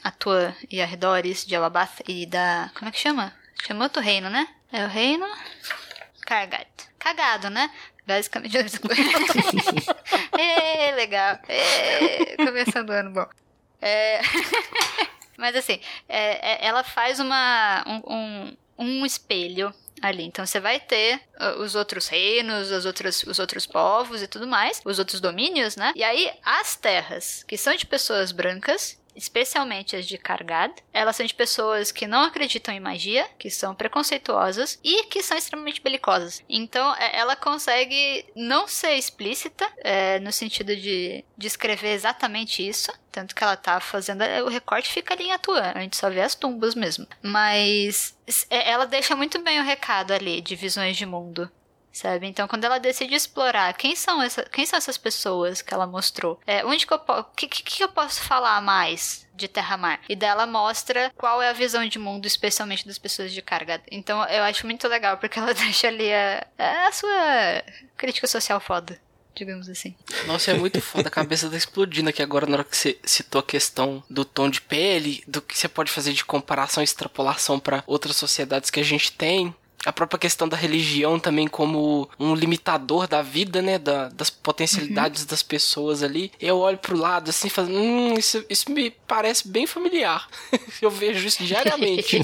Atua e arredores de Alabath e da... como é que chama? Chama outro reino, né? É o reino... Cargado. Cagado, né? Basicamente. é, legal. É, começando o ano bom. É... Mas assim, é, é, ela faz uma, um, um, um espelho ali. Então você vai ter uh, os outros reinos, os outros, os outros povos e tudo mais, os outros domínios, né? E aí as terras que são de pessoas brancas especialmente as de Kargad. Elas são de pessoas que não acreditam em magia, que são preconceituosas e que são extremamente belicosas. Então, é, ela consegue não ser explícita é, no sentido de descrever exatamente isso. Tanto que ela tá fazendo. É, o recorte fica ali em atua. A gente só vê as tumbas mesmo. Mas é, ela deixa muito bem o recado ali de visões de mundo sabe? Então, quando ela decide explorar quem são, essa, quem são essas pessoas que ela mostrou, é, onde que eu, que, que, que eu posso falar mais de Terra-Mar? E dela mostra qual é a visão de mundo, especialmente das pessoas de carga. Então, eu acho muito legal, porque ela deixa ali a, a sua crítica social foda digamos assim. Nossa, é muito foda. A cabeça tá explodindo aqui agora na hora que você citou a questão do tom de pele, do que você pode fazer de comparação e extrapolação para outras sociedades que a gente tem a própria questão da religião também como um limitador da vida, né? Da, das potencialidades uhum. das pessoas ali. Eu olho pro lado assim, falando, hum, isso, isso me parece bem familiar. eu vejo isso diariamente.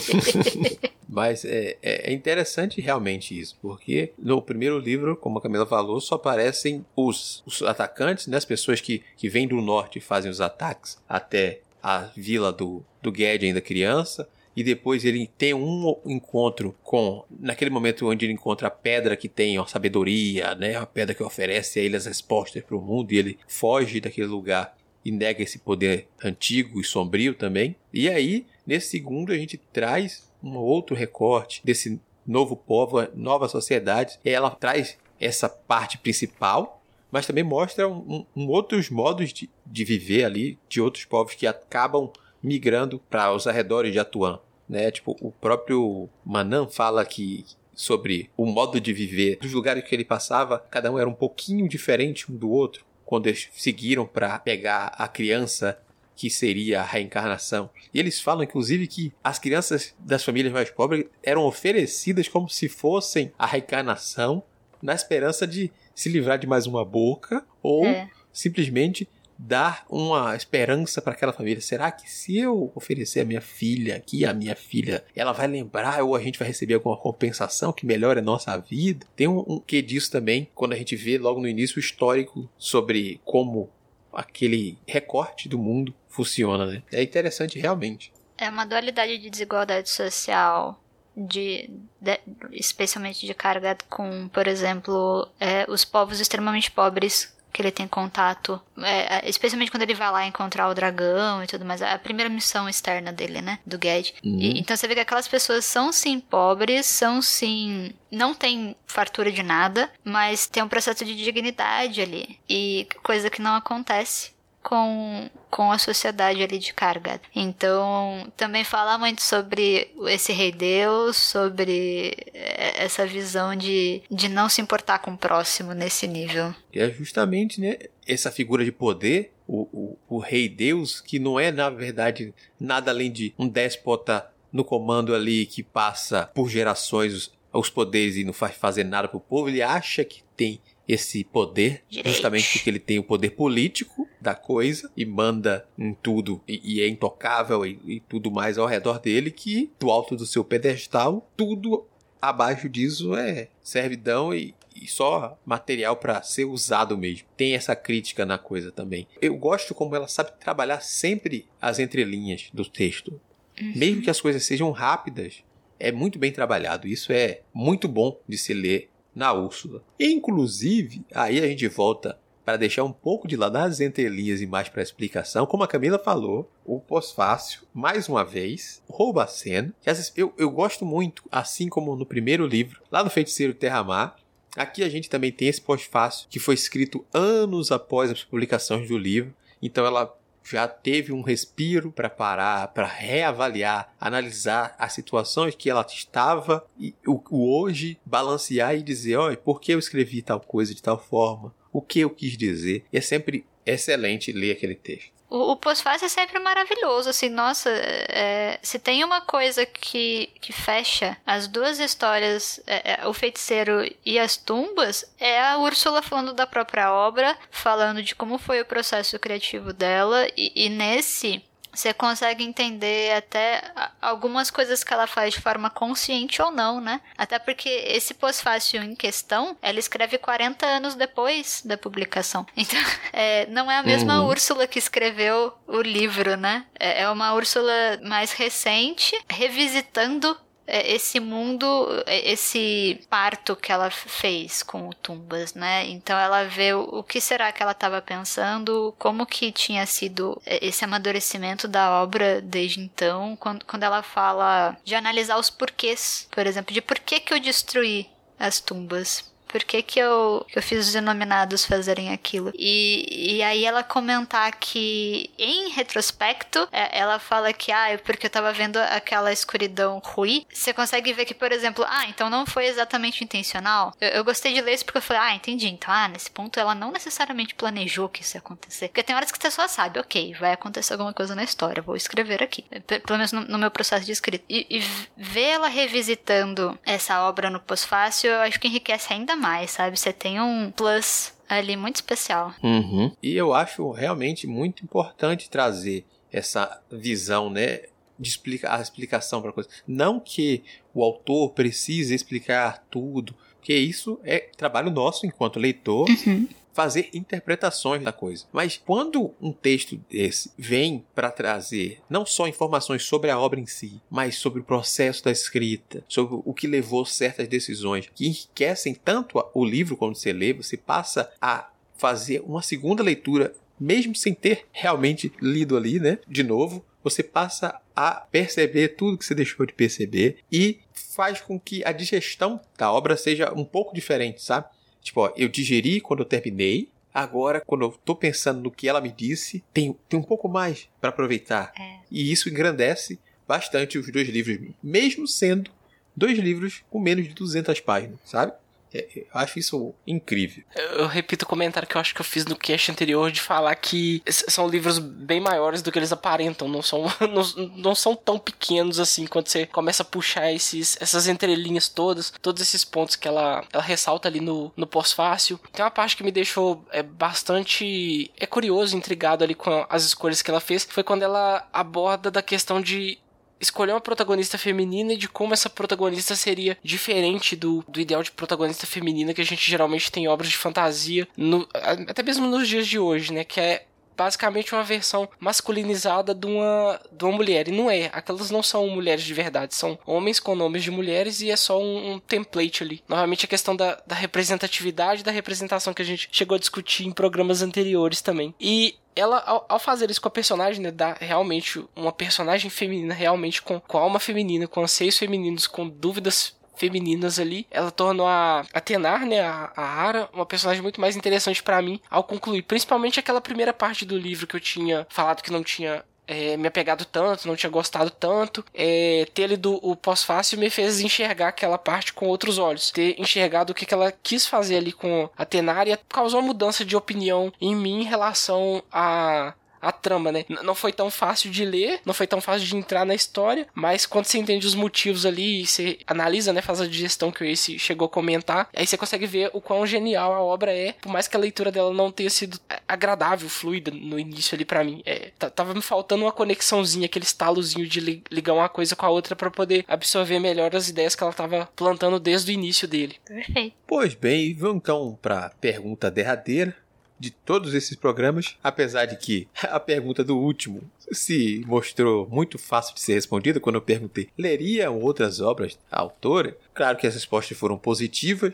Mas é, é, é interessante realmente isso, porque no primeiro livro, como a Camila falou, só aparecem os, os atacantes, né, as pessoas que, que vêm do norte e fazem os ataques até a vila do, do Ged ainda criança e depois ele tem um encontro com, naquele momento onde ele encontra a pedra que tem a sabedoria, né, a pedra que oferece a ele as respostas para o mundo e ele foge daquele lugar e nega esse poder antigo e sombrio também. E aí, nesse segundo, a gente traz um outro recorte desse novo povo, nova sociedade. E ela traz essa parte principal, mas também mostra um, um outros modos de, de viver ali de outros povos que acabam migrando para os arredores de Atuan. Né? Tipo, o próprio Manan fala que sobre o modo de viver dos lugares que ele passava, cada um era um pouquinho diferente um do outro. Quando eles seguiram para pegar a criança que seria a reencarnação. E eles falam, inclusive, que as crianças das famílias mais pobres eram oferecidas como se fossem a reencarnação, na esperança de se livrar de mais uma boca ou é. simplesmente dar uma esperança para aquela família. Será que se eu oferecer a minha filha aqui, a minha filha, ela vai lembrar ou a gente vai receber alguma compensação que melhore a nossa vida? Tem um, um que disso também quando a gente vê logo no início o histórico sobre como aquele recorte do mundo funciona, né? É interessante realmente. É uma dualidade de desigualdade social de, de, especialmente de carga com, por exemplo, é, os povos extremamente pobres que ele tem contato, é, é, especialmente quando ele vai lá encontrar o dragão e tudo mais, a primeira missão externa dele, né, do Ged. Uhum. E, então você vê que aquelas pessoas são sim pobres, são sim não tem fartura de nada, mas tem um processo de dignidade ali e coisa que não acontece com, com a sociedade ali de carga. Então, também fala muito sobre esse rei Deus, sobre eh, essa visão de, de não se importar com o próximo nesse nível. É justamente, né, essa figura de poder, o, o, o rei Deus, que não é, na verdade, nada além de um déspota no comando ali que passa por gerações os poderes e não faz fazer nada pro povo, ele acha que tem esse poder, Direito. justamente porque ele tem o poder político da coisa e manda em tudo e, e é intocável e, e, tudo mais ao redor dele, que do alto do seu pedestal, tudo abaixo disso é servidão e, e só material para ser usado mesmo. Tem essa crítica na coisa também. Eu gosto como ela sabe trabalhar sempre as entrelinhas do texto. Uhum. Mesmo que as coisas sejam rápidas, é muito bem trabalhado. Isso é muito bom de se ler na Úrsula. Inclusive, aí a gente volta para deixar um pouco de lado as entrelinhas e mais para explicação, como a Camila falou, o pós-fácil, mais uma vez, rouba a cena. Eu, eu gosto muito, assim como no primeiro livro, lá no Feiticeiro Terra-Mar, aqui a gente também tem esse pós-fácil que foi escrito anos após as publicações do livro, então ela já teve um respiro para parar, para reavaliar, analisar as situações que ela estava e o, o hoje balancear e dizer, olha, por que eu escrevi tal coisa de tal forma? O que eu quis dizer? E é sempre excelente ler aquele texto. O, o pós-fácil é sempre maravilhoso, assim, nossa, é, se tem uma coisa que, que fecha as duas histórias, é, é, o feiticeiro e as tumbas, é a Úrsula falando da própria obra, falando de como foi o processo criativo dela, e, e nesse você consegue entender até algumas coisas que ela faz de forma consciente ou não, né? Até porque esse pós-fácil em questão, ela escreve 40 anos depois da publicação. Então, é, não é a mesma uhum. Úrsula que escreveu o livro, né? É, é uma Úrsula mais recente, revisitando esse mundo, é, esse parto que ela fez com o Tumbas, né? Então ela vê o que será que ela estava pensando, como que tinha sido é, esse amadurecimento da obra desde então, quando, quando ela fala de analisar os porquês, por exemplo, de por que que eu destruí as tumbas, por que, que, eu, eu fiz os denominados fazerem aquilo? E, e aí ela comentar que, em retrospecto, é, ela fala que, ah, é porque eu tava vendo aquela escuridão ruim. Você consegue ver que, por exemplo, ah, então não foi exatamente intencional. Eu, eu gostei de ler isso porque eu falei, ah, entendi. Então, ah, nesse ponto ela não necessariamente planejou que isso ia acontecer. Porque tem horas que você só sabe, ok, vai acontecer alguma coisa na história, vou escrever aqui. Pelo menos no, no meu processo de escrita. E, e ver ela revisitando essa obra no pós-fácil, eu acho que enriquece ainda mais sabe? Você tem um plus ali muito especial. Uhum. E eu acho realmente muito importante trazer essa visão, né? De explicar a explicação para coisa. Não que o autor precise explicar tudo, porque isso é trabalho nosso enquanto leitor. Uhum fazer interpretações da coisa. Mas quando um texto desse vem para trazer não só informações sobre a obra em si, mas sobre o processo da escrita, sobre o que levou certas decisões que enriquecem tanto o livro quando você lê, você passa a fazer uma segunda leitura mesmo sem ter realmente lido ali, né? De novo, você passa a perceber tudo que você deixou de perceber e faz com que a digestão da obra seja um pouco diferente, sabe? Tipo, ó, eu digeri quando eu terminei. Agora, quando eu tô pensando no que ela me disse, tem, tem um pouco mais para aproveitar. É. E isso engrandece bastante os dois livros, mesmo sendo dois livros com menos de 200 páginas, sabe? É, eu acho isso incrível. Eu, repito o comentário que eu acho que eu fiz no cast anterior de falar que são livros bem maiores do que eles aparentam. Não são, não, não são tão pequenos assim quando você começa a puxar esses, essas entrelinhas todas, todos esses pontos que ela, ela ressalta ali no, no pós-fácil. Tem uma parte que me deixou é, bastante é curioso, intrigado ali com as escolhas que ela fez. Foi quando ela aborda da questão de escolher uma protagonista feminina e de como essa protagonista seria diferente do, do ideal de protagonista feminina que a gente geralmente tem em obras de fantasia, no- até mesmo nos dias de hoje, né? Que é basicamente uma versão masculinizada de uma, de uma mulher. E não é. Aquelas não são mulheres de verdade. São homens com nomes de mulheres e é só um, um template ali. Novamente a questão da, da representatividade, da representação que a gente chegou a discutir em programas anteriores também. E ela, ao, ao fazer isso com a personagem, né, dá realmente uma personagem feminina, realmente com, com alma feminina, com anseios femininos, com dúvidas femininas ali, ela tornou a, a Tenar, né, a, a Ara, uma personagem muito mais interessante pra mim ao concluir, principalmente aquela primeira parte do livro que eu tinha falado que não tinha é, me apegado tanto, não tinha gostado tanto. É, ter lido o pós-fácil me fez enxergar aquela parte com outros olhos. Ter enxergado o que, que ela quis fazer ali com a Tenária causou uma mudança de opinião em mim em relação a a trama, né? N- Não foi tão fácil de ler, não foi tão fácil de entrar na história, mas quando você entende os motivos ali e você analisa, né, faz a digestão que o Ace chegou a comentar, aí você consegue ver o quão genial a obra é, por mais que a leitura dela não tenha sido é, agradável, fluida no início ali pra mim. É, tá- tava me faltando uma conexãozinha, aquele estalozinho de li- ligar uma coisa com a outra pra poder absorver melhor as ideias que ela tava plantando desde o início dele. Perfeito. Pois bem, e vamos então para a pergunta derradeira de todos esses programas, apesar de que a pergunta do último se mostrou muito fácil de ser respondida quando eu perguntei: leriam outras obras da autora? Claro que as respostas foram positivas.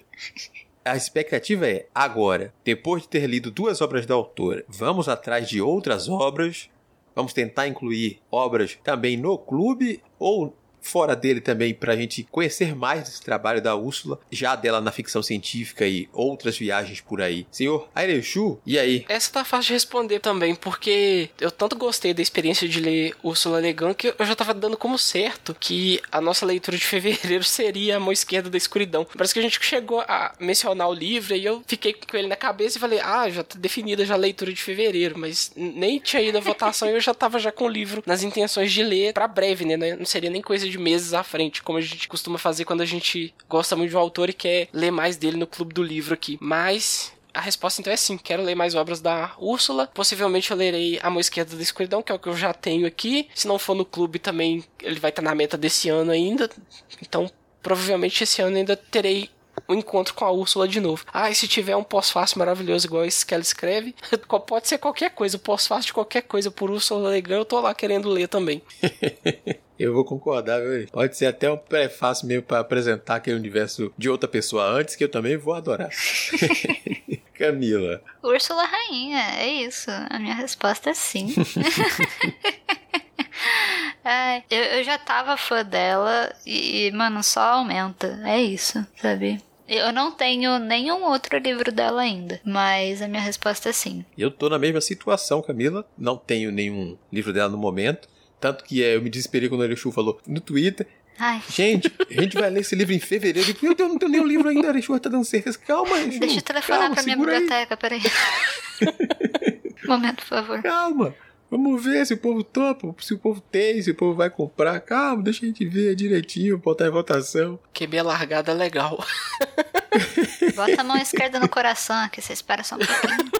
A expectativa é, agora, depois de ter lido duas obras da autora, vamos atrás de outras obras? Vamos tentar incluir obras também no clube ou fora dele também para a gente conhecer mais desse trabalho da Úrsula, já dela na ficção científica e outras viagens por aí. Senhor Airechu, e aí? Essa tá fácil de responder também, porque eu tanto gostei da experiência de ler Ursula Le Guin que eu já tava dando como certo que a nossa leitura de fevereiro seria a mão esquerda da escuridão. Parece que a gente chegou a mencionar o livro e eu fiquei com ele na cabeça e falei, ah, já tá definida já a leitura de fevereiro, mas nem tinha ido a votação e eu já tava já com o livro nas intenções de ler pra breve, né? Não seria nem coisa de meses à frente, como a gente costuma fazer quando a gente gosta muito de um autor e quer ler mais dele no clube do livro aqui. Mas a resposta então é sim, quero ler mais obras da Úrsula. Possivelmente eu lerei A Mão Esquerda da Escuridão, que é o que eu já tenho aqui. Se não for no clube também, ele vai estar na meta desse ano ainda. Então, provavelmente esse ano ainda terei um encontro com a Úrsula de novo. Ah, e se tiver um pós-fácil maravilhoso igual esse que ela escreve, pode ser qualquer coisa, pós-fácil de qualquer coisa por Úrsula Legan, eu tô lá querendo ler também. Eu vou concordar, viu? Pode ser até um prefácio mesmo para apresentar aquele universo de outra pessoa antes, que eu também vou adorar. Camila. Úrsula Rainha, é isso. A minha resposta é sim. Ai, eu, eu já tava fã dela e, mano, só aumenta. É isso, sabe? Eu não tenho nenhum outro livro dela ainda, mas a minha resposta é sim. Eu tô na mesma situação, Camila. Não tenho nenhum livro dela no momento. Tanto que é, eu me desesperei quando o Erechu falou no Twitter. Ai, Gente, a gente vai ler esse livro em fevereiro. Meu Deus, não tenho nenhum livro ainda. Erechu tá dando certeza. Calma, Erechu. deixa eu telefonar calma, pra minha segura aí. biblioteca, peraí. Momento, por favor. Calma. Vamos ver se o povo topa, se o povo tem, se o povo vai comprar. Calma, deixa a gente ver direitinho, botar em votação. QB largada legal. Bota a mão esquerda no coração, que você espera só um pouquinho.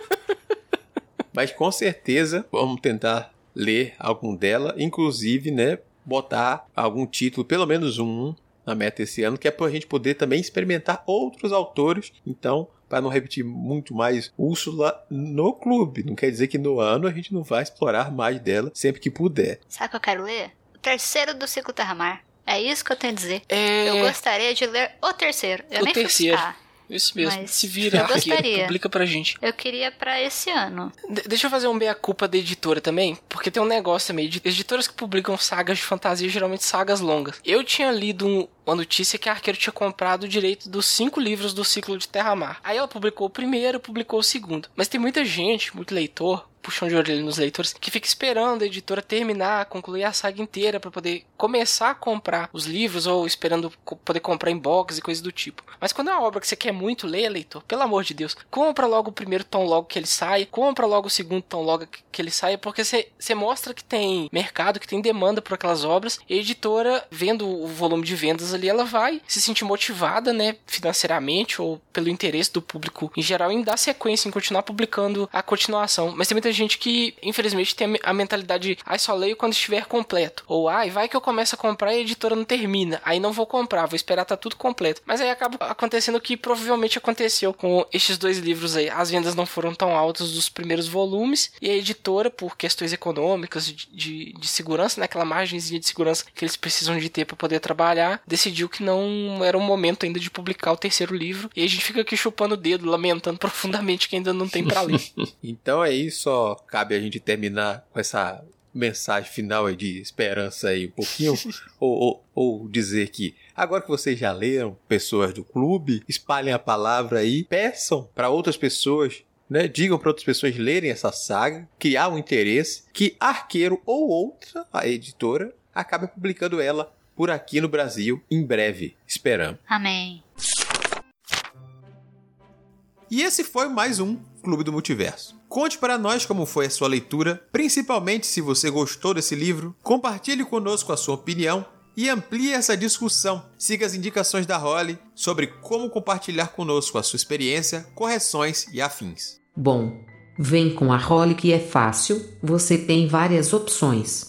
Mas com certeza vamos tentar ler algum dela, inclusive, né, botar algum título, pelo menos um, na meta esse ano, que é pra gente poder também experimentar outros autores. Então, para não repetir muito mais Úrsula no clube. Não quer dizer que no ano a gente não vai explorar mais dela sempre que puder. Sabe o que eu quero ler? O terceiro do ciclo Terra-Mar. É isso que eu tenho a dizer. É... Eu gostaria de ler o terceiro. Eu O nem terceiro. fui buscar. Isso mesmo. Mas Se vira, arqueiro, gostaria. publica pra gente. Eu queria pra esse ano. De- deixa eu fazer um meia-culpa da editora também, porque tem um negócio também. edi- Editoras que publicam sagas de fantasia, geralmente sagas longas. Eu tinha lido um- uma notícia que a Arqueiro tinha comprado o direito dos cinco livros do ciclo de Terra-Mar. Aí ela publicou o primeiro, publicou o segundo. Mas tem muita gente, muito leitor, puxão de orelha nos leitores, que fica esperando a editora terminar, concluir a saga inteira pra poder começar a comprar os livros ou esperando poder comprar em box e coisas do tipo. Mas quando é uma obra que você quer muito ler, leitor, pelo amor de Deus, compra logo o primeiro tom logo que ele saia, compra logo o segundo tom logo que- ele saia, porque você mostra que tem mercado, que tem demanda por aquelas obras, e a editora, vendo o volume de vendas ali, ela vai se sentir motivada, né, financeiramente ou pelo interesse do público em geral em dar sequência, em continuar publicando a continuação. Mas tem muita gente que, infelizmente, tem a me- a mentalidade, ai, só leio quando estiver completo. Ou, ai, vai que eu começo a comprar e a editora não termina. Aí não vou comprar, vou esperar tá tudo completo. Mas aí acaba acontecendo o que provavelmente aconteceu com estes dois livros aí. As vendas não foram tão altas dos primeiros volumes e a editora, por questões econômicas, de, de, de segurança, né, aquela de segurança que eles precisam de ter para poder trabalhar, decidiu que não era o momento ainda de publicar o terceiro livro. E a gente fica aqui chupando o dedo, lamentando profundamente que ainda não tem para ler. Então é isso, só cabe a gente terminar com essa mensagem final aí de esperança aí um pouquinho, ou, ou, ou dizer que agora que vocês já leram, pessoas do clube, espalhem a palavra aí, peçam para outras pessoas, né, digam para outras pessoas lerem essa saga, criar um interesse, que Arqueiro ou outra, a editora, acabe publicando ela por aqui no Brasil em breve, esperamos. Amém. E esse foi mais um Clube do Multiverso. Conte para nós como foi a sua leitura, principalmente se você gostou desse livro. Compartilhe conosco a sua opinião e amplie essa discussão. Siga as indicações da Holly sobre como compartilhar conosco a sua experiência, correções e afins. Bom, vem com a Holly que é fácil, você tem várias opções.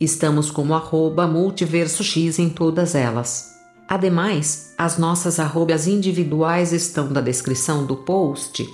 Estamos como arroba multiversox em todas elas. Ademais, as nossas arrobas individuais estão na descrição do post.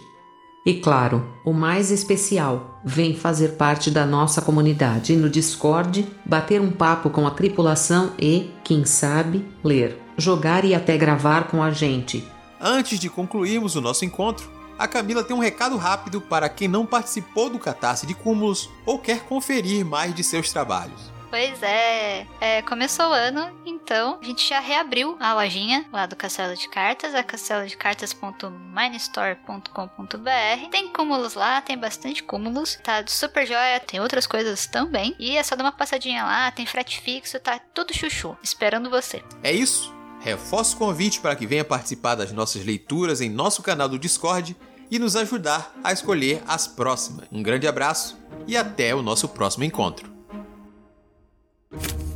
E claro, o mais especial, vem fazer parte da nossa comunidade no Discord, bater um papo com a tripulação e, quem sabe, ler, jogar e até gravar com a gente. Antes de concluirmos o nosso encontro, a Camila tem um recado rápido para quem não participou do Catarse de Cúmulos ou quer conferir mais de seus trabalhos. Pois é. é, começou o ano, então a gente já reabriu a lojinha lá do Castelo de Cartas, a castelodecartas.minestore.com.br. Tem cúmulos lá, tem bastante cúmulos, tá super joia, tem outras coisas também. E é só dar uma passadinha lá, tem frete fixo, tá tudo chuchu, esperando você. É isso? Reforço o convite para que venha participar das nossas leituras em nosso canal do Discord e nos ajudar a escolher as próximas. Um grande abraço e até o nosso próximo encontro. Thank you.